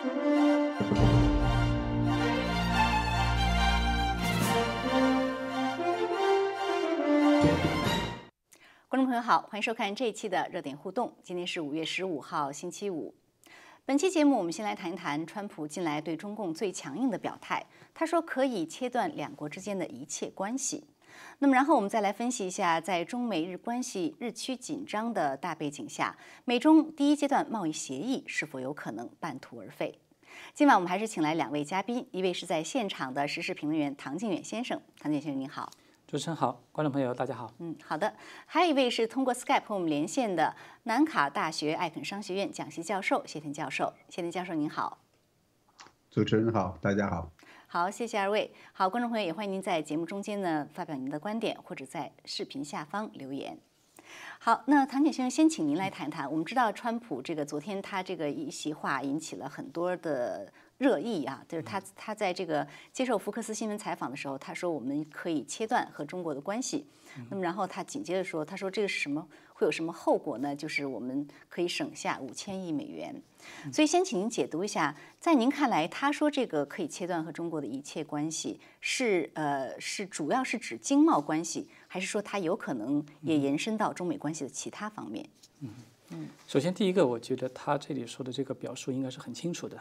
观众朋友好，欢迎收看这一期的热点互动。今天是五月十五号，星期五。本期节目，我们先来谈一谈川普近来对中共最强硬的表态。他说可以切断两国之间的一切关系。那么，然后我们再来分析一下，在中美日关系日趋紧张的大背景下，美中第一阶段贸易协议是否有可能半途而废？今晚我们还是请来两位嘉宾，一位是在现场的时事评论员唐靖远先生，唐靖远先生您好。主持人好，观众朋友大家好。嗯，好的。还有一位是通过 Skype 和我们连线的南卡大学艾肯商学院讲席教授谢天教授。谢天教授您好。主持人好，大家好。好，谢谢二位。好，观众朋友也欢迎您在节目中间呢发表您的观点，或者在视频下方留言。好，那唐姐先生先请您来谈谈。我们知道川普这个昨天他这个一席话引起了很多的。热议啊，就是他他在这个接受福克斯新闻采访的时候，他说我们可以切断和中国的关系。那么然后他紧接着说，他说这个是什么？会有什么后果呢？就是我们可以省下五千亿美元。所以先请您解读一下，在您看来，他说这个可以切断和中国的一切关系，是呃是主要是指经贸关系，还是说它有可能也延伸到中美关系的其他方面？嗯嗯。首先第一个，我觉得他这里说的这个表述应该是很清楚的。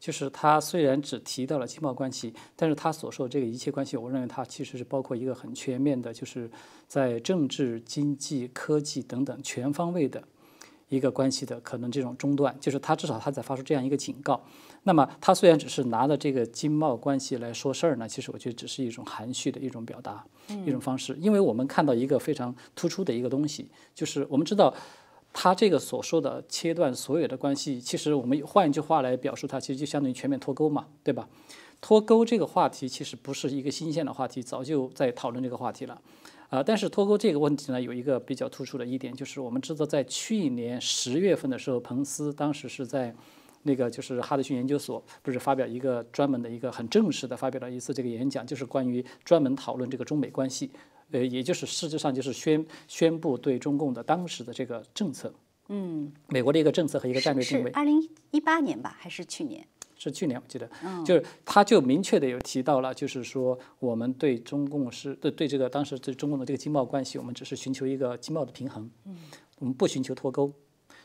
就是他虽然只提到了经贸关系，但是他所说的这个一切关系，我认为它其实是包括一个很全面的，就是在政治、经济、科技等等全方位的一个关系的可能这种中断。就是他至少他在发出这样一个警告。那么他虽然只是拿着这个经贸关系来说事儿呢，其实我觉得只是一种含蓄的一种表达，一种方式。因为我们看到一个非常突出的一个东西，就是我们知道。他这个所说的切断所有的关系，其实我们换一句话来表述，它其实就相当于全面脱钩嘛，对吧？脱钩这个话题其实不是一个新鲜的话题，早就在讨论这个话题了，啊，但是脱钩这个问题呢，有一个比较突出的一点，就是我们知道在去年十月份的时候，彭斯当时是在那个就是哈德逊研究所，不是发表一个专门的一个很正式的发表了一次这个演讲，就是关于专门讨论这个中美关系。呃，也就是实质上就是宣宣布对中共的当时的这个政策，嗯，美国的一个政策和一个战略定位。二零一八年吧，还是去年？是去年，我记得，就是他就明确的有提到了，就是说我们对中共是对对这个当时对中共的这个经贸关系，我们只是寻求一个经贸的平衡，嗯，我们不寻求脱钩。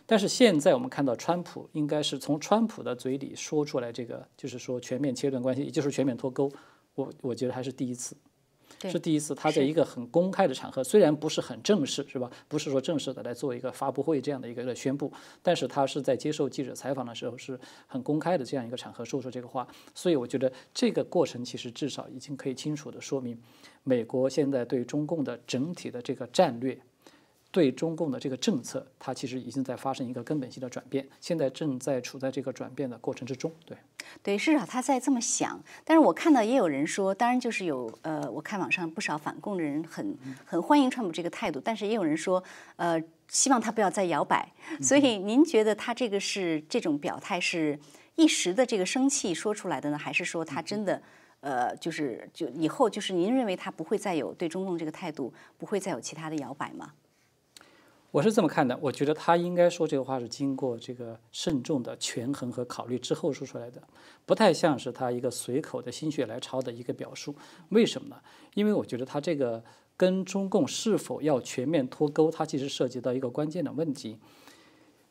但是现在我们看到，川普应该是从川普的嘴里说出来这个，就是说全面切断关系，也就是全面脱钩。我我觉得还是第一次。是第一次，他在一个很公开的场合，虽然不是很正式，是吧？不是说正式的来做一个发布会这样的一个宣布，但是他是在接受记者采访的时候是很公开的这样一个场合说出这个话，所以我觉得这个过程其实至少已经可以清楚的说明，美国现在对中共的整体的这个战略。对中共的这个政策，它其实已经在发生一个根本性的转变，现在正在处在这个转变的过程之中。对，对，至少他在这么想。但是我看到也有人说，当然就是有呃，我看网上不少反共的人很很欢迎川普这个态度，但是也有人说，呃，希望他不要再摇摆。所以您觉得他这个是这种表态是一时的这个生气说出来的呢，还是说他真的呃，就是就以后就是您认为他不会再有对中共这个态度，不会再有其他的摇摆吗？我是这么看的，我觉得他应该说这个话是经过这个慎重的权衡和考虑之后说出来的，不太像是他一个随口的心血来潮的一个表述。为什么呢？因为我觉得他这个跟中共是否要全面脱钩，它其实涉及到一个关键的问题，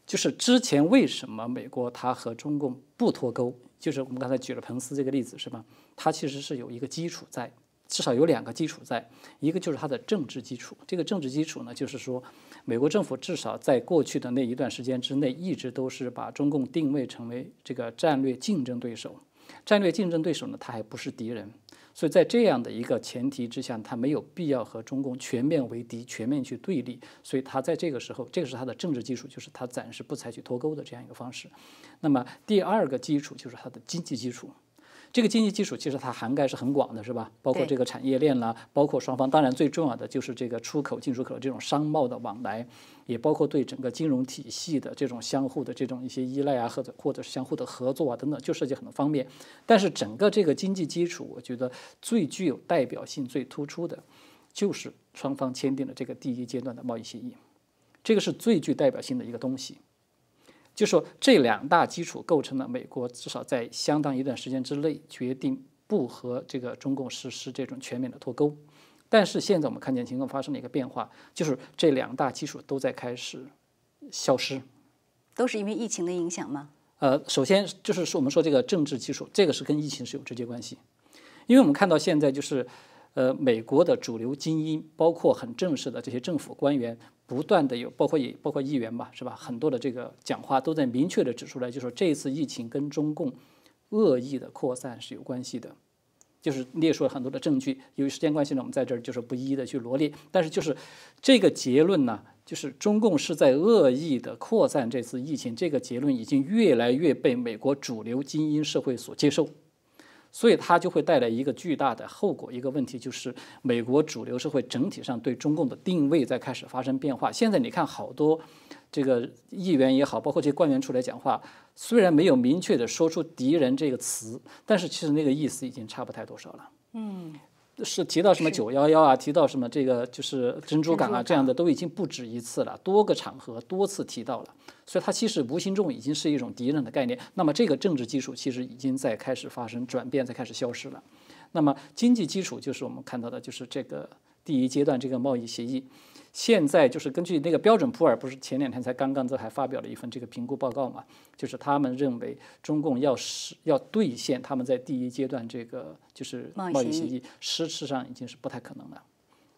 就是之前为什么美国它和中共不脱钩？就是我们刚才举了彭斯这个例子，是吧？它其实是有一个基础在。至少有两个基础在，一个就是它的政治基础。这个政治基础呢，就是说，美国政府至少在过去的那一段时间之内，一直都是把中共定位成为这个战略竞争对手。战略竞争对手呢，他还不是敌人。所以在这样的一个前提之下，他没有必要和中共全面为敌、全面去对立。所以他在这个时候，这个是他的政治基础，就是他暂时不采取脱钩的这样一个方式。那么第二个基础就是它的经济基础。这个经济基础其实它涵盖是很广的，是吧？包括这个产业链啦，包括双方，当然最重要的就是这个出口、进出口这种商贸的往来，也包括对整个金融体系的这种相互的这种一些依赖啊，或者或者是相互的合作啊等等，就涉及很多方面。但是整个这个经济基础，我觉得最具有代表性、最突出的，就是双方签订了这个第一阶段的贸易协议，这个是最具代表性的一个东西。就说这两大基础构成了美国至少在相当一段时间之内决定不和这个中共实施这种全面的脱钩。但是现在我们看见情况发生了一个变化，就是这两大基础都在开始消失。都是因为疫情的影响吗？呃，首先就是说我们说这个政治基础，这个是跟疫情是有直接关系，因为我们看到现在就是。呃，美国的主流精英，包括很正式的这些政府官员，不断的有，包括也包括议员吧，是吧？很多的这个讲话都在明确的指出来，就说这次疫情跟中共恶意的扩散是有关系的，就是列出了很多的证据。由于时间关系呢，我们在这儿就是不一一的去罗列。但是就是这个结论呢，就是中共是在恶意的扩散这次疫情，这个结论已经越来越被美国主流精英社会所接受。所以它就会带来一个巨大的后果，一个问题就是美国主流社会整体上对中共的定位在开始发生变化。现在你看好多这个议员也好，包括这些官员出来讲话，虽然没有明确的说出“敌人”这个词，但是其实那个意思已经差不太多少了。嗯。是提到什么九幺幺啊，提到什么这个就是珍珠港啊这样的都已经不止一次了，多个场合多次提到了，所以它其实无形中已经是一种敌人的概念。那么这个政治基础其实已经在开始发生转变，在开始消失了。那么经济基础就是我们看到的，就是这个第一阶段这个贸易协议。现在就是根据那个标准普尔，不是前两天才刚刚这还发表了一份这个评估报告嘛？就是他们认为中共要实要兑现他们在第一阶段这个就是贸易协议，事实上已经是不太可能了。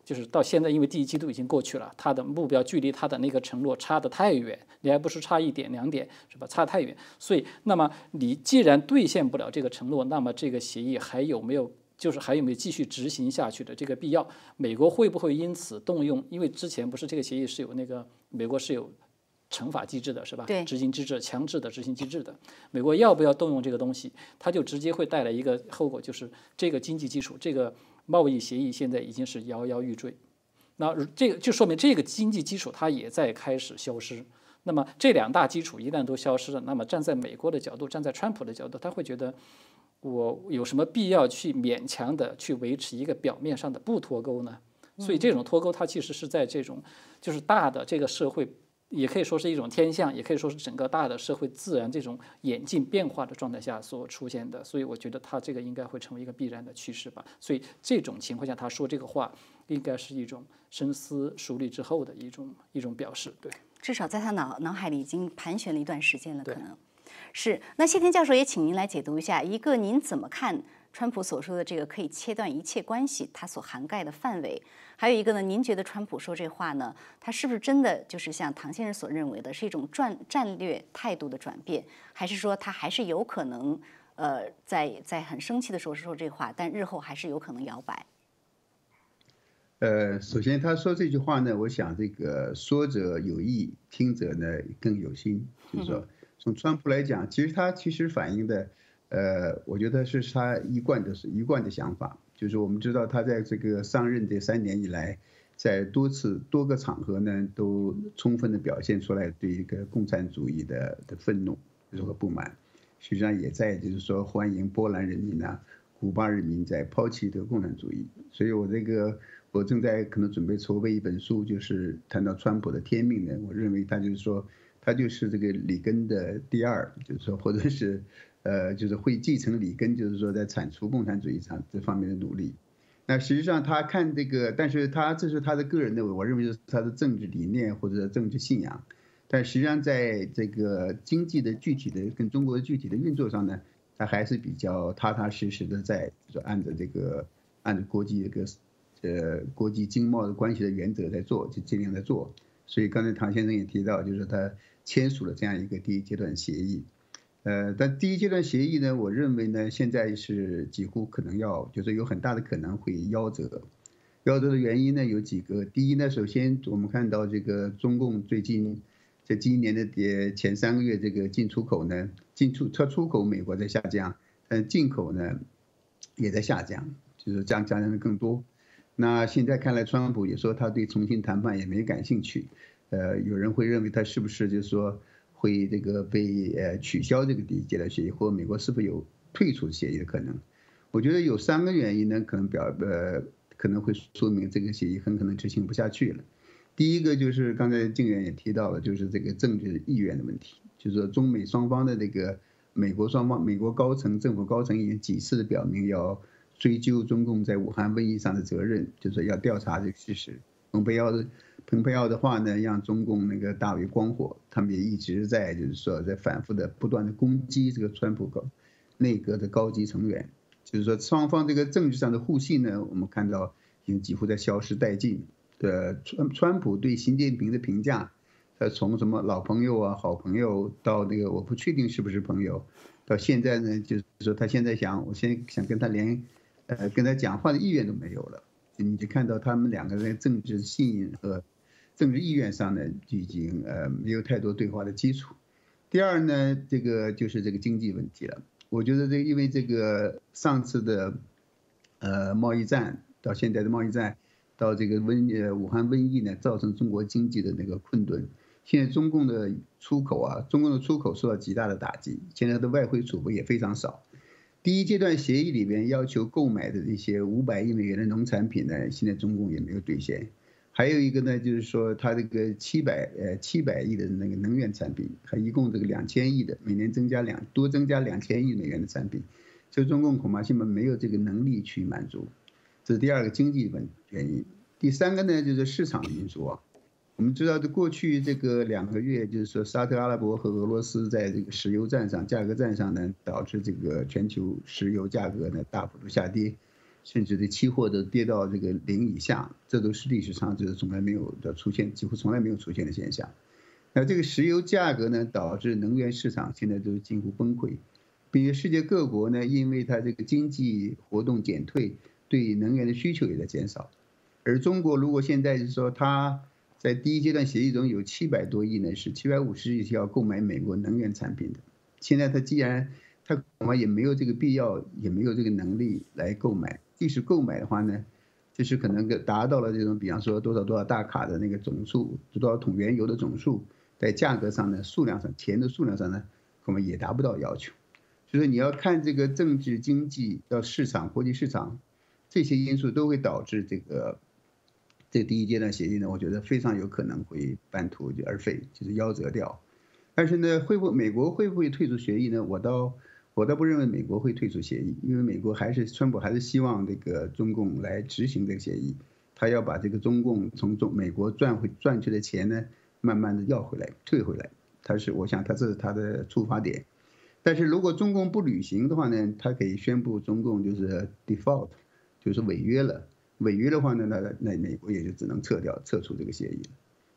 就是到现在，因为第一季度已经过去了，他的目标距离他的那个承诺差得太远，你还不是差一点两点是吧？差太远。所以，那么你既然兑现不了这个承诺，那么这个协议还有没有？就是还有没有继续执行下去的这个必要？美国会不会因此动用？因为之前不是这个协议是有那个美国是有惩罚机制的，是吧？对，执行机制、强制的执行机制的。美国要不要动用这个东西？它就直接会带来一个后果，就是这个经济基础、这个贸易协议现在已经是摇摇欲坠。那这个就说明这个经济基础它也在开始消失。那么这两大基础一旦都消失了，那么站在美国的角度，站在川普的角度，他会觉得。我有什么必要去勉强的去维持一个表面上的不脱钩呢？所以这种脱钩，它其实是在这种就是大的这个社会，也可以说是一种天象，也可以说是整个大的社会自然这种演进变化的状态下所出现的。所以我觉得它这个应该会成为一个必然的趋势吧。所以这种情况下，他说这个话，应该是一种深思熟虑之后的一种一种表示。对，至少在他脑脑海里已经盘旋了一段时间了，可能。是，那谢天教授也请您来解读一下，一个您怎么看川普所说的这个可以切断一切关系，它所涵盖的范围？还有一个呢，您觉得川普说这话呢，他是不是真的就是像唐先生所认为的，是一种战战略态度的转变，还是说他还是有可能，呃，在在很生气的时候说这话，但日后还是有可能摇摆？呃，首先他说这句话呢，我想这个说者有意，听者呢更有心，就是说。从川普来讲，其实他其实反映的，呃，我觉得是他一贯的是一贯的想法，就是我们知道他在这个上任这三年以来，在多次多个场合呢，都充分的表现出来对一个共产主义的的愤怒和不满，实际上也在就是说欢迎波兰人民呐、古巴人民在抛弃这个共产主义，所以我这个我正在可能准备筹备一本书，就是谈到川普的天命呢，我认为他就是说。他就是这个里根的第二，就是说，或者是，呃，就是会继承里根，就是说，在铲除共产主义上这方面的努力。那实际上他看这个，但是他这是他的个人的，我认为是他的政治理念或者政治信仰。但实际上在这个经济的具体的跟中国的具体的运作上呢，他还是比较踏踏实实的在说按照这个按照国际这个呃国际经贸的关系的原则在做，就尽量在做。所以刚才唐先生也提到，就是他。签署了这样一个第一阶段协议，呃，但第一阶段协议呢，我认为呢，现在是几乎可能要，就是有很大的可能会夭折。夭折的原因呢有几个，第一呢，首先我们看到这个中共最近在今年的前前三个月，这个进出口呢，进出它出口美国在下降，但进口呢也在下降，就是降降的更多。那现在看来，川普也说他对重新谈判也没感兴趣。呃，有人会认为他是不是就是说会这个被呃取消这个第一阶段协议，或美国是否有退出协议的可能？我觉得有三个原因呢，可能表呃可能会说明这个协议很可能执行不下去了。第一个就是刚才静远也提到了，就是这个政治意愿的问题，就是说中美双方的这个美国双方，美国高层政府高层已经几次的表明要追究中共在武汉瘟疫上的责任，就是要调查这个事实。我们不要蓬佩奥的话呢，让中共那个大为光火，他们也一直在就是说在反复的不断的攻击这个川普高内阁的高级成员，就是说双方这个政治上的互信呢，我们看到已经几乎在消失殆尽。的川川普对习近平的评价，他从什么老朋友啊、好朋友到那个我不确定是不是朋友，到现在呢，就是说他现在想，我现在想跟他连，呃，跟他讲话的意愿都没有了。你就看到他们两个人政治信任和政治意愿上呢，就已经呃没有太多对话的基础。第二呢，这个就是这个经济问题了。我觉得这因为这个上次的，呃，贸易战到现在的贸易战。到这个瘟呃武汉瘟疫呢，造成中国经济的那个困顿。现在中共的出口啊，中共的出口受到极大的打击，现在的外汇储备也非常少。第一阶段协议里边要求购买的这些五百亿美元的农产品呢，现在中共也没有兑现。还有一个呢，就是说它这个七百呃七百亿的那个能源产品，还一共这个两千亿的每年增加两多增加两千亿美元的产品，所以中共恐怕现在没有这个能力去满足。这是第二个经济问原因，第三个呢就是市场的因素啊。我们知道，这过去这个两个月，就是说沙特阿拉伯和俄罗斯在这个石油战上、价格战上呢，导致这个全球石油价格呢大幅度下跌，甚至这期货都跌到这个零以下，这都是历史上就是从来没有的出现，几乎从来没有出现的现象。那这个石油价格呢，导致能源市场现在都近乎崩溃，并且世界各国呢，因为它这个经济活动减退。对能源的需求也在减少，而中国如果现在是说它在第一阶段协议中有七百多亿呢，是七百五十亿是要购买美国能源产品的。现在它既然它恐怕也没有这个必要，也没有这个能力来购买。即使购买的话呢，就是可能达到了这种，比方说多少多少大卡的那个总数，多少桶原油的总数，在价格上呢，数量上钱的数量上呢，恐怕也达不到要求。所以说你要看这个政治经济到市场国际市场。这些因素都会导致这个这第一阶段协议呢，我觉得非常有可能会半途而废，就是夭折掉。但是呢，会不美国会不会退出协议呢？我倒我倒不认为美国会退出协议，因为美国还是川普还是希望这个中共来执行这个协议，他要把这个中共从中美国赚回赚去的钱呢，慢慢的要回来退回来。他是我想他这是他的出发点。但是如果中共不履行的话呢，他可以宣布中共就是 default。就是违约了，违约的话呢，那那美国也就只能撤掉、撤出这个协议了，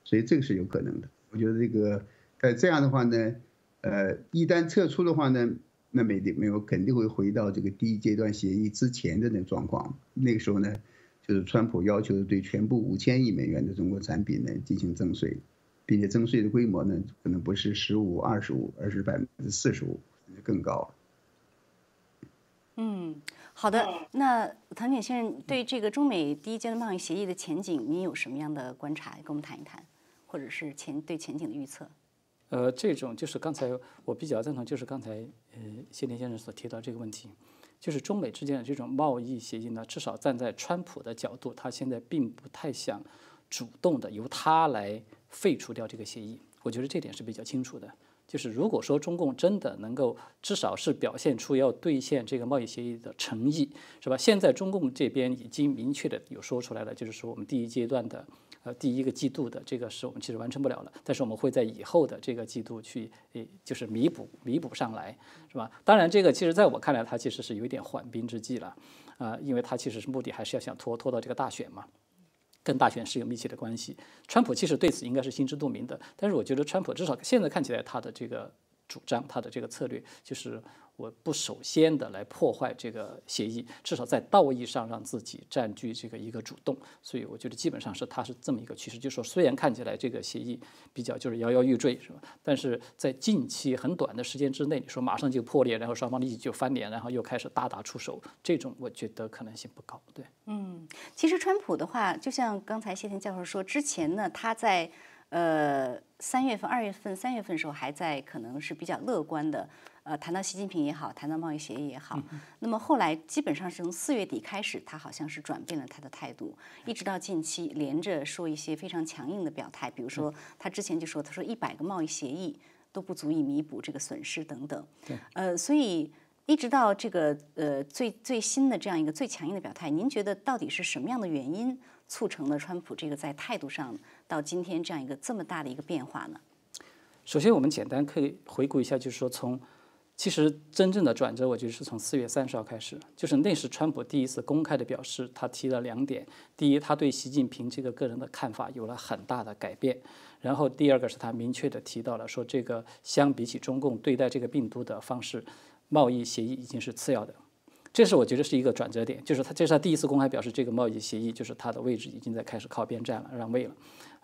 所以这个是有可能的。我觉得这个，呃，这样的话呢，呃，一旦撤出的话呢，那美的美国肯定会回到这个第一阶段协议之前的那状况。那个时候呢，就是川普要求对全部五千亿美元的中国产品呢进行征税，并且征税的规模呢可能不是十五、二十五，而是百分之四十五，甚至更高。嗯。好的，那唐典先生对这个中美第一阶段贸易协议的前景，您有什么样的观察？跟我们谈一谈，或者是前对前景的预测？呃，这种就是刚才我比较赞同，就是刚才呃谢天先生所提到这个问题，就是中美之间的这种贸易协议呢，至少站在川普的角度，他现在并不太想主动的由他来废除掉这个协议，我觉得这点是比较清楚的。就是如果说中共真的能够至少是表现出要兑现这个贸易协议的诚意，是吧？现在中共这边已经明确的有说出来了，就是说我们第一阶段的，呃，第一个季度的这个是我们其实完成不了了，但是我们会在以后的这个季度去，诶，就是弥补弥补上来，是吧？当然，这个其实在我看来，它其实是有一点缓兵之计了，啊，因为它其实是目的还是要想拖拖到这个大选嘛。跟大选是有密切的关系。川普其实对此应该是心知肚明的，但是我觉得川普至少现在看起来他的这个主张，他的这个策略就是。我不首先的来破坏这个协议，至少在道义上让自己占据这个一个主动，所以我觉得基本上是它是这么一个趋势，就是说虽然看起来这个协议比较就是摇摇欲坠，是吧？但是在近期很短的时间之内，你说马上就破裂，然后双方立即就翻脸，然后又开始大打出手，这种我觉得可能性不高。对，嗯，其实川普的话，就像刚才谢天教授说，之前呢他在呃三月份、二月份、三月份时候还在可能是比较乐观的。呃，谈到习近平也好，谈到贸易协议也好，那么后来基本上是从四月底开始，他好像是转变了他的态度，一直到近期连着说一些非常强硬的表态，比如说他之前就说，他说一百个贸易协议都不足以弥补这个损失等等。对，呃，所以一直到这个呃最最新的这样一个最强硬的表态，您觉得到底是什么样的原因促成了川普这个在态度上到今天这样一个这么大的一个变化呢？首先，我们简单可以回顾一下，就是说从其实真正的转折，我觉得是从四月三十号开始，就是那是川普第一次公开的表示，他提了两点：第一，他对习近平这个个人的看法有了很大的改变；然后第二个是他明确的提到了说，这个相比起中共对待这个病毒的方式，贸易协议已经是次要的。这是我觉得是一个转折点，就是他这是他第一次公开表示，这个贸易协议就是他的位置已经在开始靠边站了，让位了。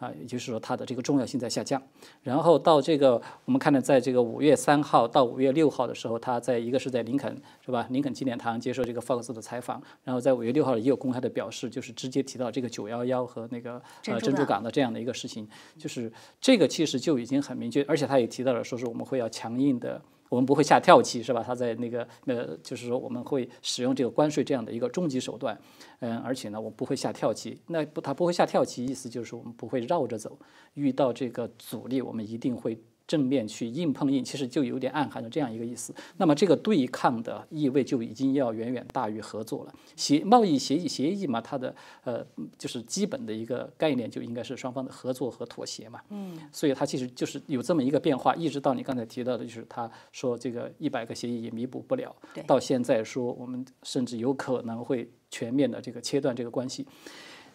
啊，也就是说它的这个重要性在下降。然后到这个，我们看到，在这个五月三号到五月六号的时候，他在一个是在林肯是吧？林肯纪念堂接受这个 Fox 的采访。然后在五月六号也有公开的表示，就是直接提到这个九幺幺和那个呃珍珠港的这样的一个事情。就是这个其实就已经很明确，而且他也提到了说是我们会要强硬的。我们不会下跳棋，是吧？他在那个呃，就是说我们会使用这个关税这样的一个终极手段，嗯，而且呢，我不会下跳棋。那不，他不会下跳棋，意思就是我们不会绕着走，遇到这个阻力，我们一定会。正面去硬碰硬，其实就有点暗含着这样一个意思。那么这个对抗的意味就已经要远远大于合作了。协贸易协议协议嘛，它的呃就是基本的一个概念就应该是双方的合作和妥协嘛。嗯。所以它其实就是有这么一个变化，一直到你刚才提到的，就是他说这个一百个协议也弥补不了，到现在说我们甚至有可能会全面的这个切断这个关系。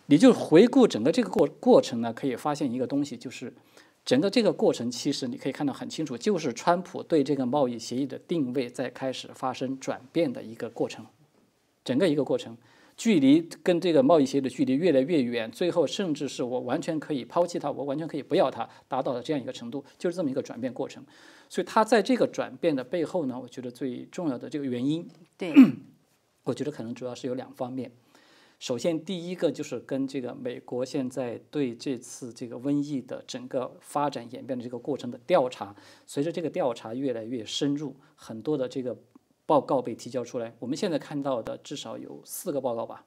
你就回顾整个这个过过程呢，可以发现一个东西，就是。整个这个过程，其实你可以看到很清楚，就是川普对这个贸易协议的定位在开始发生转变的一个过程。整个一个过程，距离跟这个贸易协议的距离越来越远，最后甚至是我完全可以抛弃它，我完全可以不要它，达到了这样一个程度，就是这么一个转变过程。所以它在这个转变的背后呢，我觉得最重要的这个原因，对，我觉得可能主要是有两方面。首先，第一个就是跟这个美国现在对这次这个瘟疫的整个发展演变的这个过程的调查，随着这个调查越来越深入，很多的这个报告被提交出来。我们现在看到的至少有四个报告吧，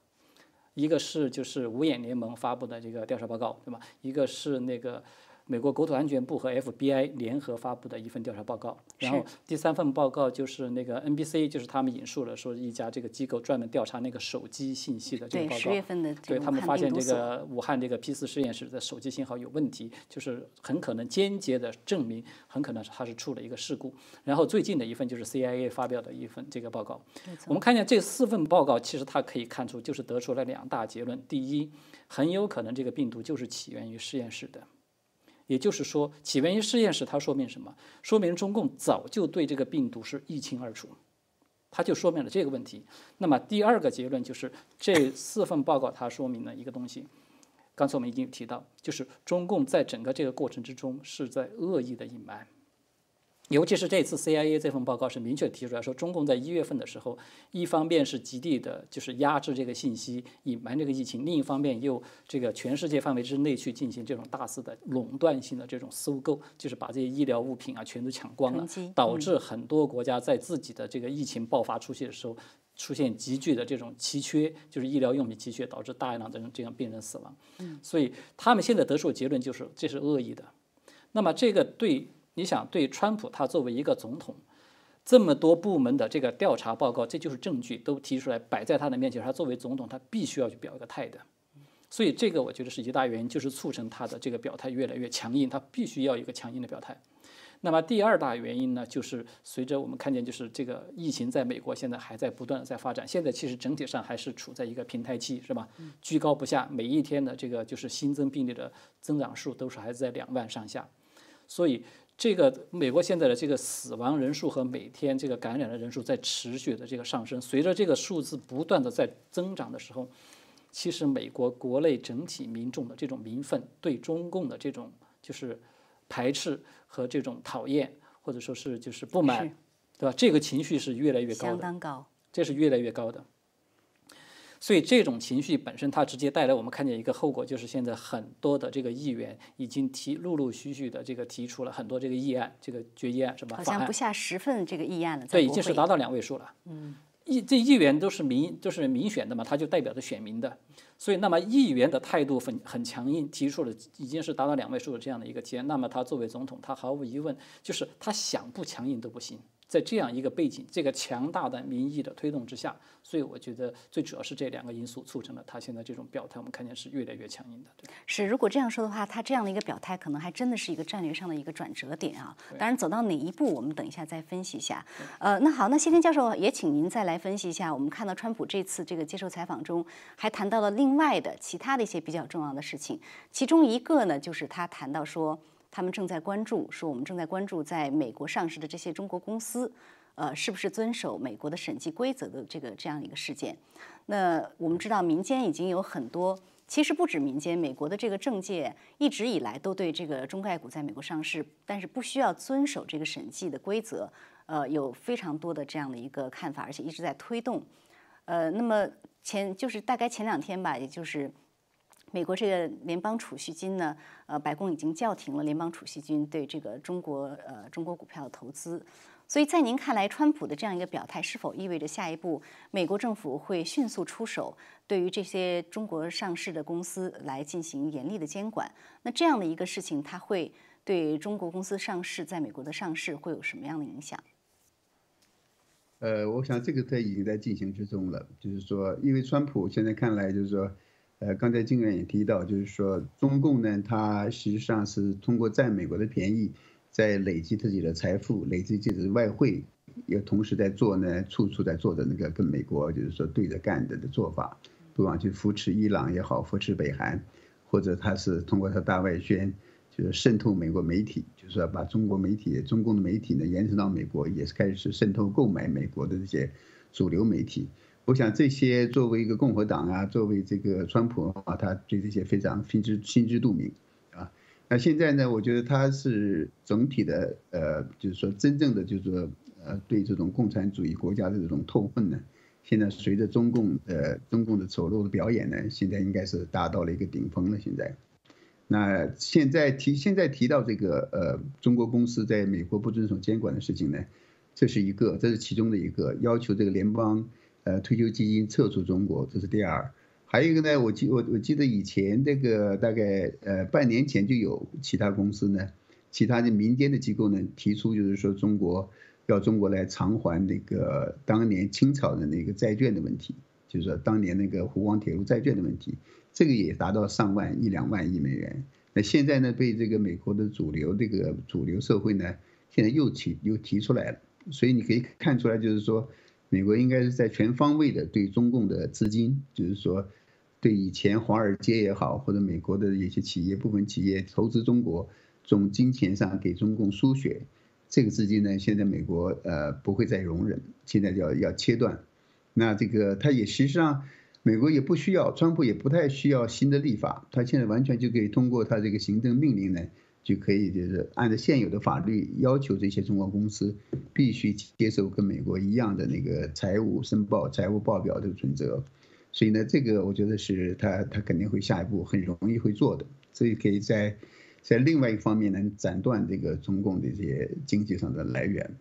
一个是就是五眼联盟发布的这个调查报告，对吧？一个是那个。美国国土安全部和 FBI 联合发布的一份调查报告，然后第三份报告就是那个 NBC，就是他们引述了说一家这个机构专门调查那个手机信息的这个报告。对，十月份的对他们发现这个武汉这个 P 四实验室的手机信号有问题，就是很可能间接的证明，很可能是它是出了一个事故。然后最近的一份就是 CIA 发表的一份这个报告。我们看见这四份报告，其实它可以看出就是得出了两大结论：第一，很有可能这个病毒就是起源于实验室的。也就是说，起源于实验室，它说明什么？说明中共早就对这个病毒是一清二楚，它就说明了这个问题。那么第二个结论就是，这四份报告它说明了一个东西，刚才我们已经提到，就是中共在整个这个过程之中是在恶意的隐瞒。尤其是这次 CIA 这份报告是明确提出来说，中共在一月份的时候，一方面是极力的，就是压制这个信息，隐瞒这个疫情；另一方面又这个全世界范围之内去进行这种大肆的垄断性的这种搜购，就是把这些医疗物品啊全都抢光了，导致很多国家在自己的这个疫情爆发出去的时候，出现急剧的这种奇缺，就是医疗用品奇缺，导致大量的这样病人死亡。所以他们现在得出的结论就是这是恶意的。那么这个对。你想对川普他作为一个总统，这么多部门的这个调查报告，这就是证据都提出来摆在他的面前，他作为总统他必须要去表一个态的，所以这个我觉得是一大原因，就是促成他的这个表态越来越强硬，他必须要一个强硬的表态。那么第二大原因呢，就是随着我们看见，就是这个疫情在美国现在还在不断的在发展，现在其实整体上还是处在一个平台期，是吧？居高不下，每一天的这个就是新增病例的增长数都是还是在两万上下，所以。这个美国现在的这个死亡人数和每天这个感染的人数在持续的这个上升，随着这个数字不断的在增长的时候，其实美国国内整体民众的这种民愤，对中共的这种就是排斥和这种讨厌，或者说是就是不满，对吧？这个情绪是越来越高的，相当高，这是越来越高的。所以这种情绪本身，它直接带来我们看见一个后果，就是现在很多的这个议员已经提陆陆续续的这个提出了很多这个议案，这个决议案是吧？好像不下十份这个议案了。对，已经是达到两位数了。嗯。议这议员都是民都是民选的嘛，他就代表着选民的，所以那么议员的态度很很强硬，提出了已经是达到两位数的这样的一个提案，那么他作为总统，他毫无疑问就是他想不强硬都不行。在这样一个背景、这个强大的民意的推动之下，所以我觉得最主要是这两个因素促成了他现在这种表态，我们看见是越来越强硬的。对，是。如果这样说的话，他这样的一个表态，可能还真的是一个战略上的一个转折点啊。当然，走到哪一步，我们等一下再分析一下。呃，那好，那谢天教授也请您再来分析一下。我们看到川普这次这个接受采访中，还谈到了另外的其他的一些比较重要的事情，其中一个呢，就是他谈到说。他们正在关注，说我们正在关注在美国上市的这些中国公司，呃，是不是遵守美国的审计规则的这个这样一个事件。那我们知道，民间已经有很多，其实不止民间，美国的这个政界一直以来都对这个中概股在美国上市，但是不需要遵守这个审计的规则，呃，有非常多的这样的一个看法，而且一直在推动。呃，那么前就是大概前两天吧，也就是。美国这个联邦储蓄金呢，呃，白宫已经叫停了联邦储蓄金对这个中国呃中国股票的投资，所以在您看来，川普的这样一个表态是否意味着下一步美国政府会迅速出手，对于这些中国上市的公司来进行严厉的监管？那这样的一个事情，它会对中国公司上市在美国的上市会有什么样的影响？呃，我想这个在已经在进行之中了，就是说，因为川普现在看来就是说。呃，刚才金远也提到，就是说中共呢，它实际上是通过占美国的便宜，在累积自己的财富，累积自己的外汇，也同时在做呢，处处在做的那个跟美国就是说对着干的的做法，不管去扶持伊朗也好，扶持北韩，或者他是通过他大外宣，就是渗透美国媒体，就是说把中国媒体、中共的媒体呢延伸到美国，也是开始渗透购买美国的这些主流媒体。我想这些作为一个共和党啊，作为这个川普啊，他对这些非常心知心知肚明，啊，那现在呢，我觉得他是整体的呃，就是说真正的就是说呃，对这种共产主义国家的这种痛恨呢，现在随着中共呃中共的丑陋的表演呢，现在应该是达到了一个顶峰了。现在，那现在提现在提到这个呃，中国公司在美国不遵守监管的事情呢，这是一个，这是其中的一个要求这个联邦。呃，退休基金撤出中国，这是第二。还有一个呢，我记我我记得以前这个大概呃半年前就有其他公司呢，其他的民间的机构呢提出，就是说中国要中国来偿还那个当年清朝的那个债券的问题，就是说当年那个湖广铁路债券的问题，这个也达到上万一两万亿美元。那现在呢，被这个美国的主流这个主流社会呢，现在又提又提出来了，所以你可以看出来，就是说。美国应该是在全方位的对中共的资金，就是说，对以前华尔街也好，或者美国的一些企业、部分企业投资中国，从金钱上给中共输血，这个资金呢，现在美国呃不会再容忍，现在要要切断。那这个他也实际上，美国也不需要，川普也不太需要新的立法，他现在完全就可以通过他这个行政命令呢。就可以就是按照现有的法律要求这些中国公司必须接受跟美国一样的那个财务申报、财务报表的准则，所以呢，这个我觉得是他他肯定会下一步很容易会做的，所以可以在在另外一方面能斩断这个中共的这些经济上的来源。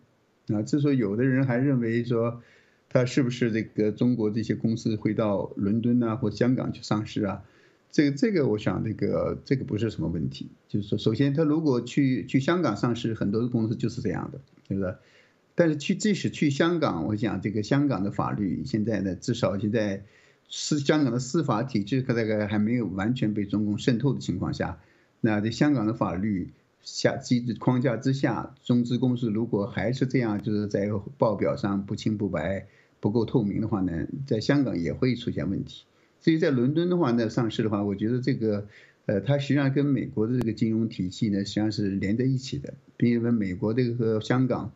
啊，之所以有的人还认为说，他是不是这个中国这些公司会到伦敦啊或香港去上市啊？这个这个，我想这个这个不是什么问题。就是说，首先他如果去去香港上市，很多的公司就是这样的，对不对？但是去即使去香港，我想这个香港的法律现在呢，至少现在司香港的司法体制它大概还没有完全被中共渗透的情况下，那在香港的法律下机制框架之下，中资公司如果还是这样，就是在报表上不清不白、不够透明的话呢，在香港也会出现问题。至于在伦敦的话呢，上市的话，我觉得这个，呃，它实际上跟美国的这个金融体系呢，实际上是连在一起的。因为美国这个和香港，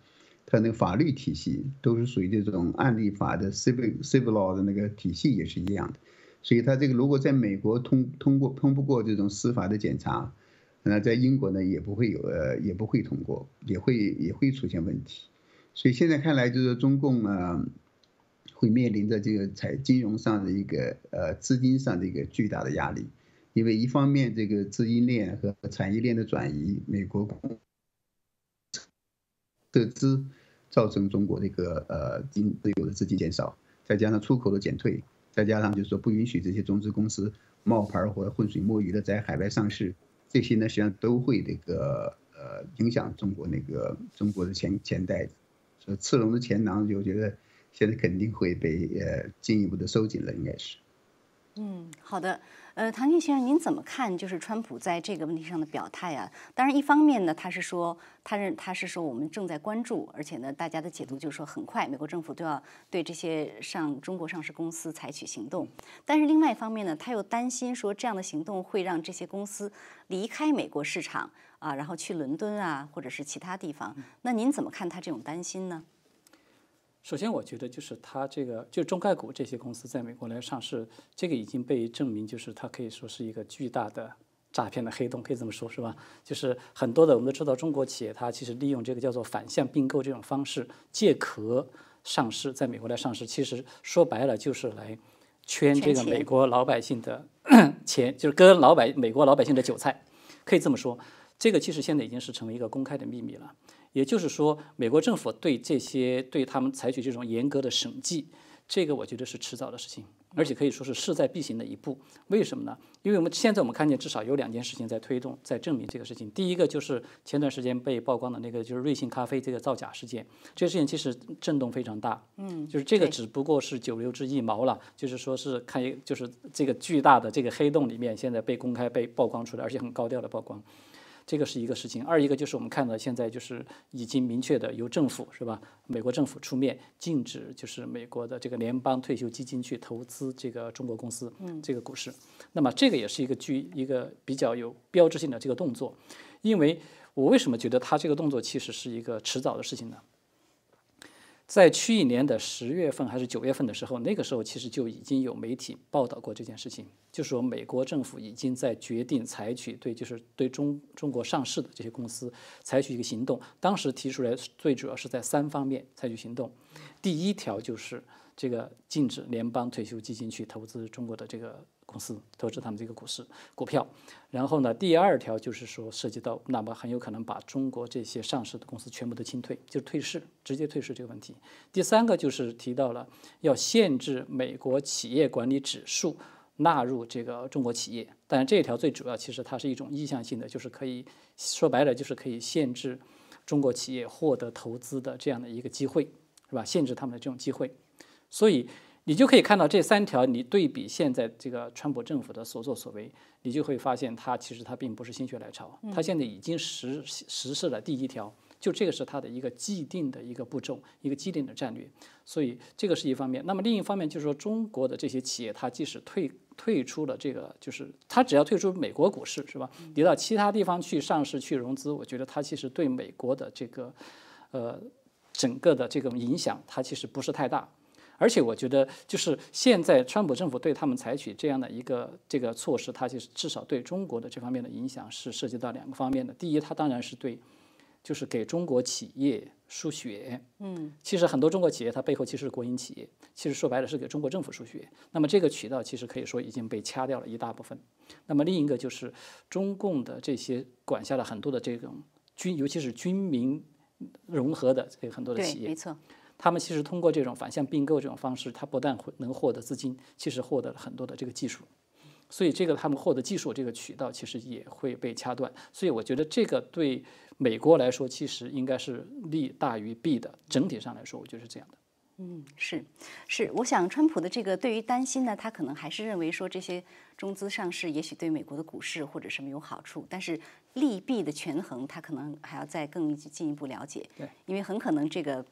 它那个法律体系都是属于这种案例法的 civil civil law 的那个体系也是一样的。所以它这个如果在美国通通过通不过这种司法的检查，那在英国呢也不会有呃也不会通过，也会也会出现问题。所以现在看来就是中共啊。会面临着这个财金融上的一个呃资金上的一个巨大的压力，因为一方面这个资金链和产业链的转移，美国的资造成中国这个呃金自有的资金减少，再加上出口的减退，再加上就是说不允许这些中资公司冒牌或者浑水摸鱼的在海外上市，这些呢实际上都会这个呃影响中国那个中国的钱钱袋子，所以赤龙的钱囊，就觉得现在肯定会被呃进一步的收紧了，应该是。嗯，好的。呃，唐建先生，您怎么看？就是川普在这个问题上的表态啊？当然，一方面呢，他是说，他认他是说我们正在关注，而且呢，大家的解读就是说，很快美国政府都要对这些上中国上市公司采取行动。但是另外一方面呢，他又担心说，这样的行动会让这些公司离开美国市场啊，然后去伦敦啊，或者是其他地方。那您怎么看他这种担心呢？首先，我觉得就是它这个，就中概股这些公司在美国来上市，这个已经被证明，就是它可以说是一个巨大的诈骗的黑洞，可以这么说，是吧？就是很多的我们都知道，中国企业它其实利用这个叫做反向并购这种方式借壳上市，在美国来上市，其实说白了就是来圈这个美国老百姓的 钱，就是割老百美国老百姓的韭菜，可以这么说。这个其实现在已经是成为一个公开的秘密了。也就是说，美国政府对这些对他们采取这种严格的审计，这个我觉得是迟早的事情，而且可以说是势在必行的一步。为什么呢？因为我们现在我们看见至少有两件事情在推动，在证明这个事情。第一个就是前段时间被曝光的那个就是瑞幸咖啡这个造假事件，这个事情其实震动非常大。嗯，就是这个只不过是九牛之一毛了，就是说是看一就是这个巨大的这个黑洞里面现在被公开被曝光出来，而且很高调的曝光。这个是一个事情，二一个就是我们看到现在就是已经明确的由政府是吧？美国政府出面禁止就是美国的这个联邦退休基金去投资这个中国公司，嗯这个股市。那么这个也是一个具一个比较有标志性的这个动作，因为我为什么觉得他这个动作其实是一个迟早的事情呢？在去年的十月份还是九月份的时候，那个时候其实就已经有媒体报道过这件事情，就是说美国政府已经在决定采取对就是对中中国上市的这些公司采取一个行动。当时提出来最主要是在三方面采取行动，第一条就是这个禁止联邦退休基金去投资中国的这个。公司投资他们这个股市股票，然后呢，第二条就是说涉及到，那么很有可能把中国这些上市的公司全部都清退，就退市，直接退市这个问题。第三个就是提到了要限制美国企业管理指数纳入这个中国企业，当然这一条最主要其实它是一种意向性的，就是可以说白了就是可以限制中国企业获得投资的这样的一个机会，是吧？限制他们的这种机会，所以。你就可以看到这三条，你对比现在这个川普政府的所作所为，你就会发现他其实他并不是心血来潮，他现在已经实实施了第一条，就这个是他的一个既定的一个步骤，一个既定的战略。所以这个是一方面。那么另一方面就是说，中国的这些企业，它即使退退出了这个，就是它只要退出美国股市，是吧？你到其他地方去上市去融资，我觉得它其实对美国的这个呃整个的这种影响，它其实不是太大。而且我觉得，就是现在川普政府对他们采取这样的一个这个措施，它就是至少对中国的这方面的影响是涉及到两个方面的。第一，它当然是对，就是给中国企业输血。嗯，其实很多中国企业它背后其实是国营企业，其实说白了是给中国政府输血。那么这个渠道其实可以说已经被掐掉了一大部分。那么另一个就是中共的这些管辖了很多的这种军，尤其是军民融合的这很多的企业。没错。他们其实通过这种反向并购这种方式，他不但会能获得资金，其实获得了很多的这个技术，所以这个他们获得技术这个渠道其实也会被掐断。所以我觉得这个对美国来说，其实应该是利大于弊的。整体上来说，我觉得是这样的。嗯，是是，我想川普的这个对于担心呢，他可能还是认为说这些中资上市也许对美国的股市或者什么有好处，但是利弊的权衡，他可能还要再更进一步了解。对，因为很可能这个。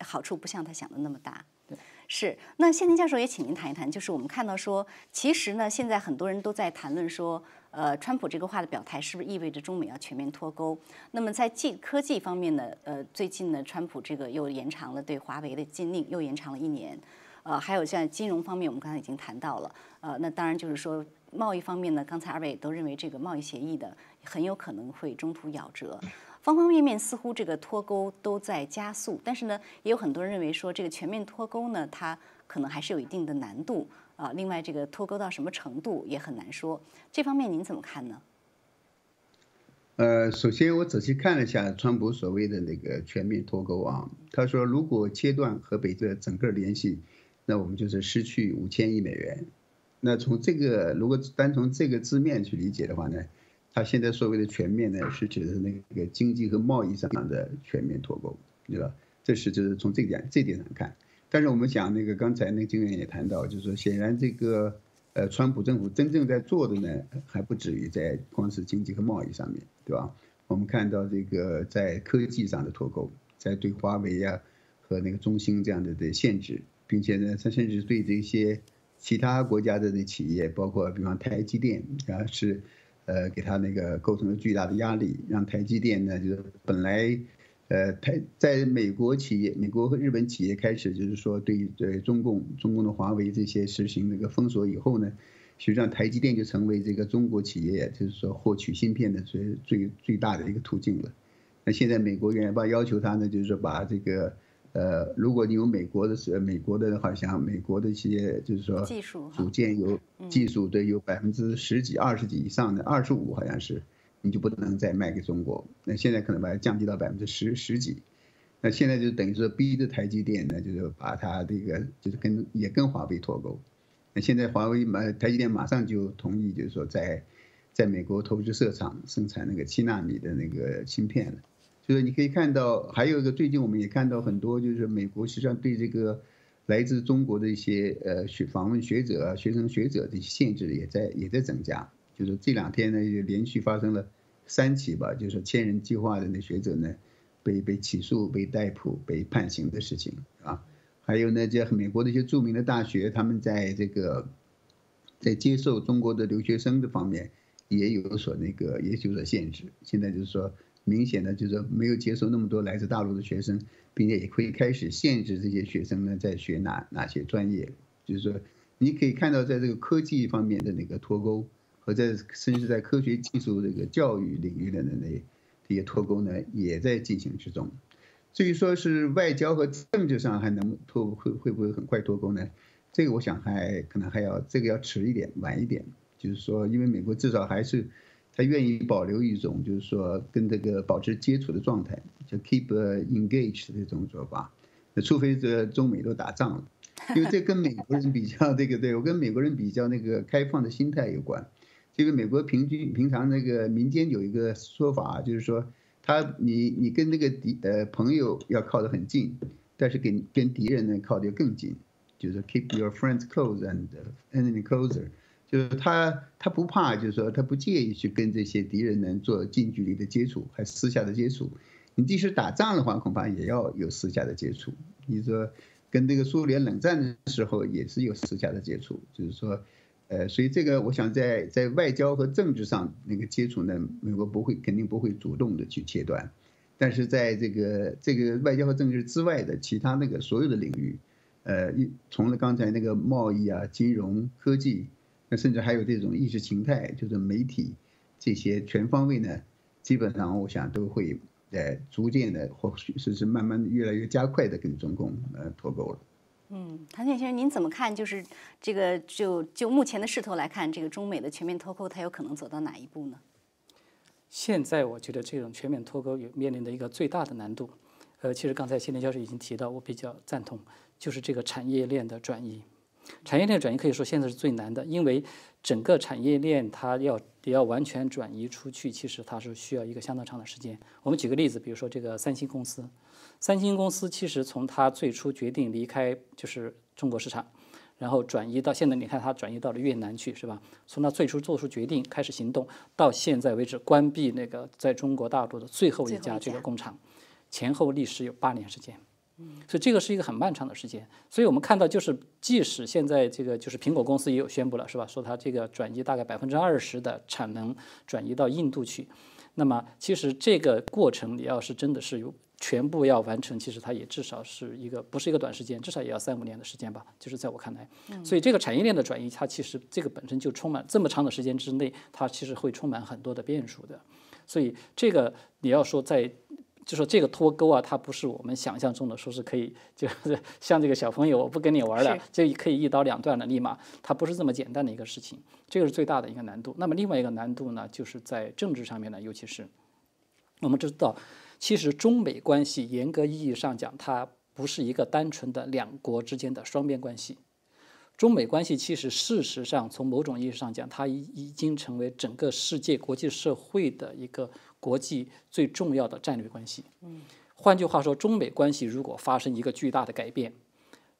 好处不像他想的那么大，是。那谢宁教授也请您谈一谈，就是我们看到说，其实呢，现在很多人都在谈论说，呃，川普这个话的表态是不是意味着中美要全面脱钩？那么在技科技方面呢，呃，最近呢，川普这个又延长了对华为的禁令，又延长了一年。呃，还有像金融方面，我们刚才已经谈到了。呃，那当然就是说贸易方面呢，刚才二位都认为这个贸易协议的很有可能会中途夭折。方方面面似乎这个脱钩都在加速，但是呢，也有很多人认为说这个全面脱钩呢，它可能还是有一定的难度啊。另外，这个脱钩到什么程度也很难说。这方面您怎么看呢？呃，首先我仔细看了一下川普所谓的那个全面脱钩啊，他说如果切断和北的整个联系，那我们就是失去五千亿美元。那从这个如果单从这个字面去理解的话呢，他现在所谓的全面呢，是指的是那个经济和贸易上的全面脱钩，对吧？这是就是从这点这点上看。但是我们讲那个刚才那个经员也谈到，就是说显然这个。呃，川普政府真正在做的呢，还不止于在光是经济和贸易上面，对吧？我们看到这个在科技上的脱钩，在对华为呀和那个中兴这样的的限制，并且呢，他甚至对这些其他国家的那企业，包括比方台积电啊，是呃给他那个构成了巨大的压力，让台积电呢，就是本来。呃，台在美国企业、美国和日本企业开始就是说对对中共、中共的华为这些实行那个封锁以后呢，实际上台积电就成为这个中国企业就是说获取芯片的最最最大的一个途径了。那现在美国原把要求他呢，就是说把这个呃，如果你有美国的是美国的好像美国的一些就是说技术组件有技术的有百分之十几、二十几以上的，二十五好像是。你就不能再卖给中国，那现在可能把它降低到百分之十十几，那现在就等于说逼着台积电呢，就是把它这个就是跟也跟华为脱钩，那现在华为马台积电马上就同意，就是说在在美国投资设厂生产那个七纳米的那个芯片了，就是你可以看到还有一个最近我们也看到很多就是美国实际上对这个来自中国的一些呃学访问学者啊、学生学者的限制也在也在增加。就是这两天呢，也连续发生了三起吧，就是千人计划的那学者呢，被被起诉、被逮捕、被判刑的事情啊。还有呢，这美国的一些著名的大学，他们在这个在接受中国的留学生的方面也有所那个也有所限制。现在就是说，明显的就是说没有接受那么多来自大陆的学生，并且也会开始限制这些学生呢在学哪哪些专业。就是说，你可以看到在这个科技方面的那个脱钩。和在甚至在科学技术这个教育领域的那这些脱钩呢，也在进行之中。至于说是外交和政治上还能脱会会不会很快脱钩呢？这个我想还可能还要这个要迟一点晚一点。就是说，因为美国至少还是他愿意保留一种就是说跟这个保持接触的状态，就 keep engaged 这种做法。那除非这中美都打仗了，因为这跟美国人比较这个对我跟美国人比较那个开放的心态有关。这个美国平均平常那个民间有一个说法，就是说，他你你跟那个敌呃朋友要靠得很近，但是跟跟敌人呢靠得更近，就是 keep your friends close and enemy closer，就是他他不怕，就是说他不介意去跟这些敌人呢做近距离的接触，还私下的接触。你即使打仗的话，恐怕也要有私下的接触。你说跟那个苏联冷战的时候也是有私下的接触，就是说。呃，所以这个我想在在外交和政治上那个接触呢，美国不会肯定不会主动的去切断，但是在这个这个外交和政治之外的其他那个所有的领域，呃，从了刚才那个贸易啊、金融科技，那甚至还有这种意识形态，就是媒体这些全方位呢，基本上我想都会呃逐渐的或许是是慢慢越来越加快的跟中共呃脱钩了。嗯，谭先生，您怎么看？就是这个，就就目前的势头来看，这个中美的全面脱钩，它有可能走到哪一步呢？现在我觉得这种全面脱钩有面临的一个最大的难度，呃，其实刚才谢林教授已经提到，我比较赞同，就是这个产业链的转移。产业链转移可以说现在是最难的，因为整个产业链它要也要完全转移出去，其实它是需要一个相当长的时间。我们举个例子，比如说这个三星公司。三星公司其实从它最初决定离开就是中国市场，然后转移到现在，你看它转移到了越南去，是吧？从它最初做出决定开始行动，到现在为止关闭那个在中国大陆的最后一家这个工厂，前后历时有八年时间。所以这个是一个很漫长的时间。所以我们看到，就是即使现在这个就是苹果公司也有宣布了，是吧？说它这个转移大概百分之二十的产能转移到印度去，那么其实这个过程你要是真的是有。全部要完成，其实它也至少是一个不是一个短时间，至少也要三五年的时间吧。就是在我看来，所以这个产业链的转移，它其实这个本身就充满这么长的时间之内，它其实会充满很多的变数的。所以这个你要说在，就说这个脱钩啊，它不是我们想象中的说是可以，就是 像这个小朋友我不跟你玩了，就可以一刀两断的，立马它不是这么简单的一个事情。这个是最大的一个难度。那么另外一个难度呢，就是在政治上面呢，尤其是。我们知道，其实中美关系严格意义上讲，它不是一个单纯的两国之间的双边关系。中美关系其实事实上从某种意义上讲，它已已经成为整个世界国际社会的一个国际最重要的战略关系。嗯，换句话说，中美关系如果发生一个巨大的改变，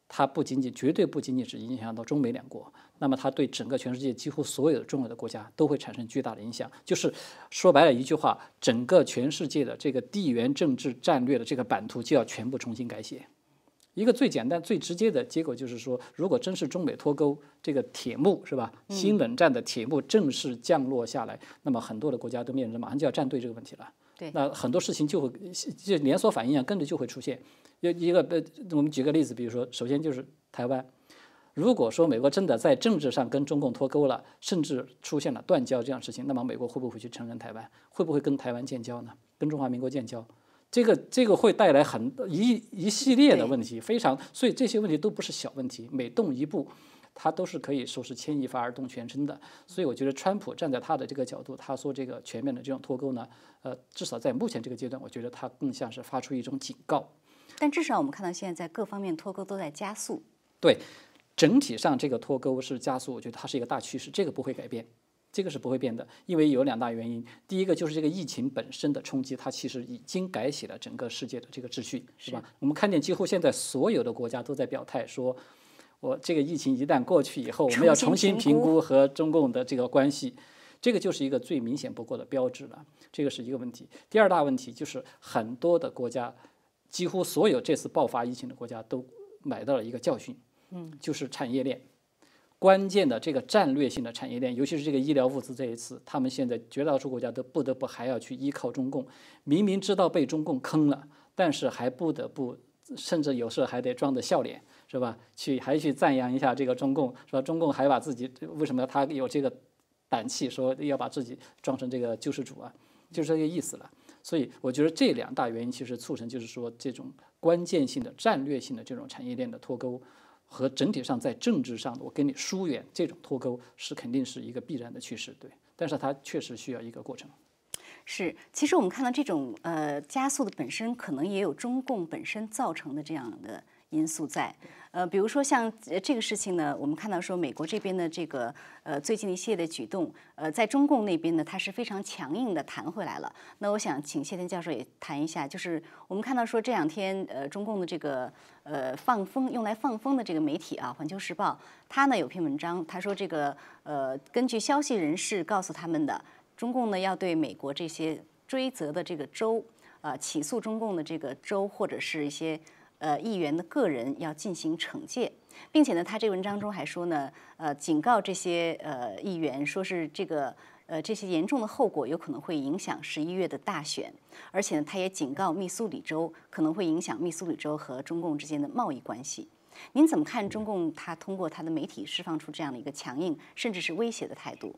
它不仅仅绝对不仅仅只影响到中美两国，那么它对整个全世界几乎所有的重要的国家都会产生巨大的影响。就是说白了一句话，整个全世界的这个地缘政治战略的这个版图就要全部重新改写。一个最简单、最直接的结果就是说，如果真是中美脱钩这个铁幕是吧？新冷战的铁幕正式降落下来，那么很多的国家都面临着马上就要站队这个问题了。对，那很多事情就会就连锁反应一样，跟着就会出现。一一个呃，我们举个例子，比如说，首先就是台湾，如果说美国真的在政治上跟中共脱钩了，甚至出现了断交这样事情，那么美国会不会去承认台湾？会不会跟台湾建交呢？跟中华民国建交？这个这个会带来很一一系列的问题，非常，所以这些问题都不是小问题，每动一步，它都是可以说是牵一发而动全身的。所以我觉得川普站在他的这个角度，他说这个全面的这种脱钩呢，呃，至少在目前这个阶段，我觉得他更像是发出一种警告。但至少我们看到现在在各方面脱钩都在加速。对，整体上这个脱钩是加速，我觉得它是一个大趋势，这个不会改变。这个是不会变的，因为有两大原因。第一个就是这个疫情本身的冲击，它其实已经改写了整个世界的这个秩序，是吧？我们看见几乎现在所有的国家都在表态说，我这个疫情一旦过去以后，我们要重新评估和中共的这个关系，这个就是一个最明显不过的标志了。这个是一个问题。第二大问题就是很多的国家，几乎所有这次爆发疫情的国家都买到了一个教训，嗯，就是产业链。关键的这个战略性的产业链，尤其是这个医疗物资，这一次他们现在绝大多数国家都不得不还要去依靠中共。明明知道被中共坑了，但是还不得不，甚至有时候还得装着笑脸，是吧？去还去赞扬一下这个中共，说中共还把自己为什么他有这个胆气说要把自己装成这个救世主啊？就是这个意思了。所以我觉得这两大原因其实促成就是说这种关键性的战略性的这种产业链的脱钩。和整体上在政治上，我跟你疏远这种脱钩是肯定是一个必然的趋势，对。但是它确实需要一个过程。是，其实我们看到这种呃加速的本身，可能也有中共本身造成的这样的。因素在，呃，比如说像这个事情呢，我们看到说美国这边的这个呃最近一系列的举动，呃，在中共那边呢，它是非常强硬的弹回来了。那我想请谢天教授也谈一下，就是我们看到说这两天呃中共的这个呃放风用来放风的这个媒体啊，《环球时报》它呢有篇文章，他说这个呃根据消息人士告诉他们的，中共呢要对美国这些追责的这个州啊起诉中共的这个州或者是一些。呃，议员的个人要进行惩戒，并且呢，他这文章中还说呢，呃，警告这些呃议员，说是这个呃这些严重的后果有可能会影响十一月的大选，而且呢，他也警告密苏里州可能会影响密苏里州和中共之间的贸易关系。您怎么看中共他通过他的媒体释放出这样的一个强硬甚至是威胁的态度？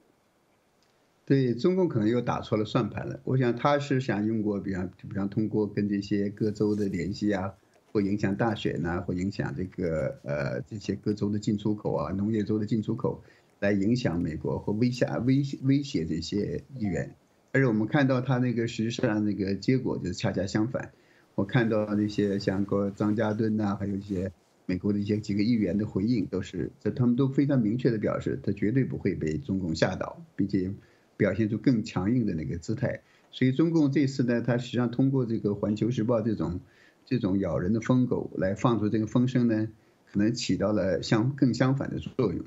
对中共可能又打错了算盘了。我想他是想用过，比方比方通过跟这些各州的联系啊。会影响大选呐，会影响这个呃这些各州的进出口啊，农业州的进出口，来影响美国或威胁威威胁这些议员。而我们看到他那个实际上那个结果就是恰恰相反。我看到那些像个张家墩呐，还有一些美国的一些几个议员的回应，都是这他们都非常明确的表示，他绝对不会被中共吓倒，并且表现出更强硬的那个姿态。所以中共这次呢，他实际上通过这个《环球时报》这种。这种咬人的疯狗来放出这个风声呢，可能起到了相更相反的作用。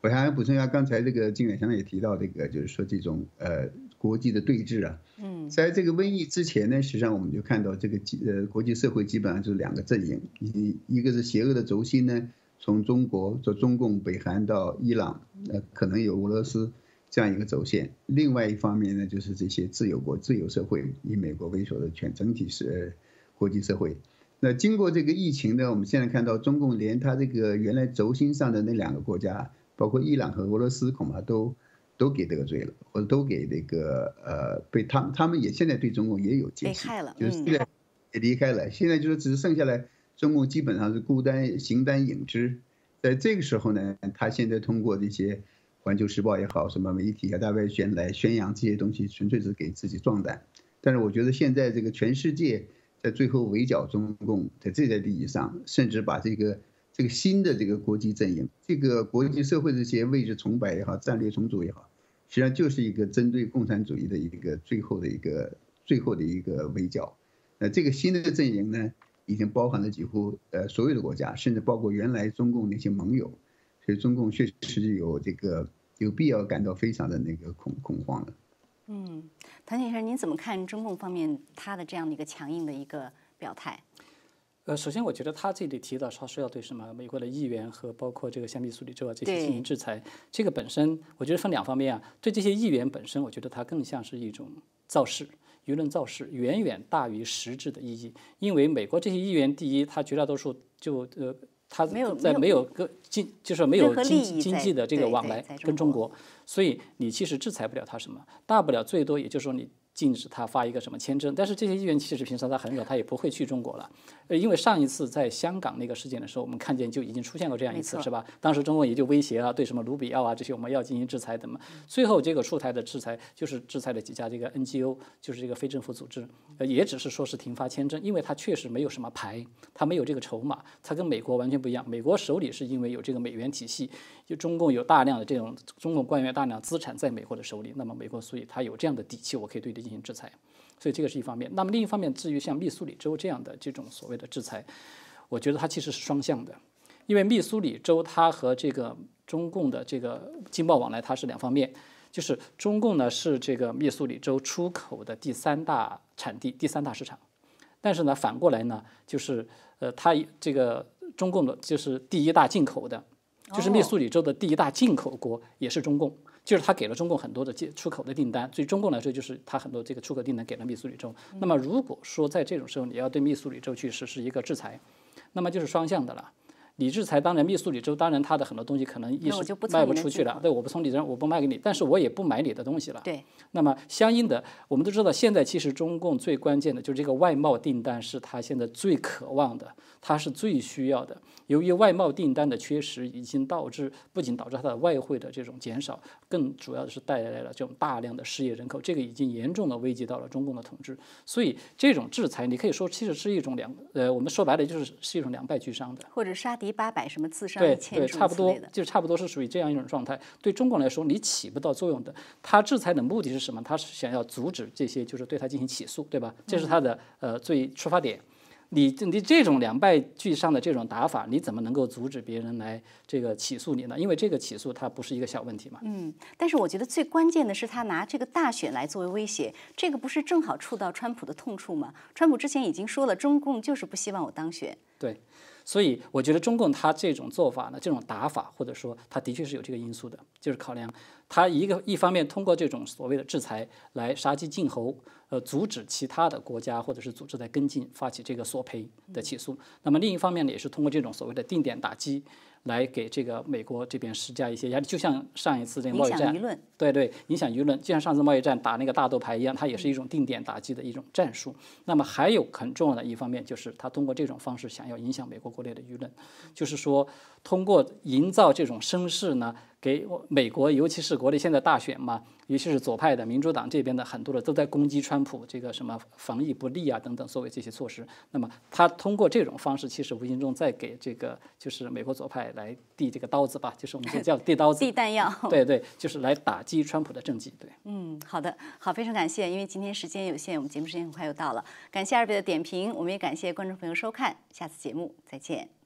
我还补充一下，刚才这个金远强也提到这个，就是说这种呃国际的对峙啊。嗯，在这个瘟疫之前呢，实际上我们就看到这个呃国际社会基本上就是两个阵营，一一个是邪恶的轴心呢，从中国从中共、北韩到伊朗，呃可能有俄罗斯这样一个轴线；另外一方面呢，就是这些自由国、自由社会，以美国为首的全整体是。国际社会，那经过这个疫情呢，我们现在看到中共连他这个原来轴心上的那两个国家，包括伊朗和俄罗斯，恐怕都都给得罪了，或者都给那个呃被他他们也现在对中共也有戒心，就是现在也离开了。现在就是只剩下来，中共基本上是孤单形单影只。在这个时候呢，他现在通过这些环球时报也好，什么媒体啊大外宣来宣扬这些东西，纯粹是给自己壮胆。但是我觉得现在这个全世界在最后围剿中共，在这个利益上，甚至把这个这个新的这个国际阵营，这个国际社会这些位置崇拜也好，战略重组也好，实际上就是一个针对共产主义的一个最后的一个最后的一个围剿。那这个新的阵营呢，已经包含了几乎呃所有的国家，甚至包括原来中共那些盟友，所以中共确实有这个有必要感到非常的那个恐恐慌了。嗯，谭先生，您怎么看中共方面他的这样的一个强硬的一个表态？呃，首先我觉得他这里提到他是要对什么美国的议员和包括这个像密苏里州啊这些进行制裁，这个本身我觉得分两方面啊。对这些议员本身，我觉得它更像是一种造势。舆论造势远远大于实质的意义，因为美国这些议员，第一，他绝大多数就呃，他在没有个经，就是没有经经济的这个往来跟中国，所以你其实制裁不了他什么，大不了最多也就是说你。禁止他发一个什么签证，但是这些议员其实平常他很少，他也不会去中国了。呃，因为上一次在香港那个事件的时候，我们看见就已经出现过这样一次，是吧？当时中共也就威胁啊，对什么卢比奥啊这些我们要进行制裁的嘛。最后这个出台的制裁就是制裁了几家这个 NGO，就是这个非政府组织，呃，也只是说是停发签证，因为它确实没有什么牌，它没有这个筹码，它跟美国完全不一样。美国手里是因为有这个美元体系，就中共有大量的这种中共官员大量资产在美国的手里，那么美国所以它有这样的底气，我可以对他进行制裁，所以这个是一方面。那么另一方面，至于像密苏里州这样的这种所谓的制裁，我觉得它其实是双向的，因为密苏里州它和这个中共的这个经贸往来它是两方面，就是中共呢是这个密苏里州出口的第三大产地、第三大市场，但是呢反过来呢就是呃它这个中共的就是第一大进口的，就是密苏里州的第一大进口国也是中共。就是他给了中共很多的进出口的订单，对中共来说就是他很多这个出口订单给了密苏里州。那么如果说在这种时候你要对密苏里州去实施一个制裁，那么就是双向的了。你制裁，当然密苏里州当然它的很多东西可能一时卖不出去了，对，我不从你这我不卖给你，但是我也不买你的东西了。对。那么相应的，我们都知道，现在其实中共最关键的就是这个外贸订单是他现在最渴望的，他是最需要的。由于外贸订单的缺失，已经导致不仅导致他的外汇的这种减少，更主要的是带来了这种大量的失业人口，这个已经严重的危及到了中共的统治。所以这种制裁，你可以说其实是一种两呃，我们说白了就是是一种两败俱伤的，或者杀敌八百什么自伤一千差不多就差不多是属于这样一种状态。对中国来说，你起不到作用的。他制裁的目的是什么？他是想要阻止这些，就是对他进行起诉，对吧？这是他的呃最出发点。你你这种两败俱伤的这种打法，你怎么能够阻止别人来这个起诉你呢？因为这个起诉它不是一个小问题嘛。嗯，但是我觉得最关键的是他拿这个大选来作为威胁，这个不是正好触到川普的痛处吗？川普之前已经说了，中共就是不希望我当选。对，所以我觉得中共他这种做法呢，这种打法，或者说他的确是有这个因素的，就是考量他一个一方面通过这种所谓的制裁来杀鸡儆猴。呃，阻止其他的国家或者是组织在跟进发起这个索赔的起诉。那么另一方面呢，也是通过这种所谓的定点打击，来给这个美国这边施加一些压力。就像上一次这个贸易战，对对，影响舆论，就像上次贸易战打那个大豆牌一样，它也是一种定点打击的一种战术。那么还有很重要的一方面，就是他通过这种方式想要影响美国国内的舆论，就是说通过营造这种声势呢。给美国，尤其是国内现在大选嘛，尤其是左派的民主党这边的很多的都在攻击川普这个什么防疫不力啊等等所谓这些措施。那么他通过这种方式，其实无形中在给这个就是美国左派来递这个刀子吧，就是我们叫递刀子、递弹药。对对，就是来打击川普的政绩。对，嗯，好的，好，非常感谢，因为今天时间有限，我们节目时间很快又到了，感谢二位的点评，我们也感谢观众朋友收看，下次节目再见。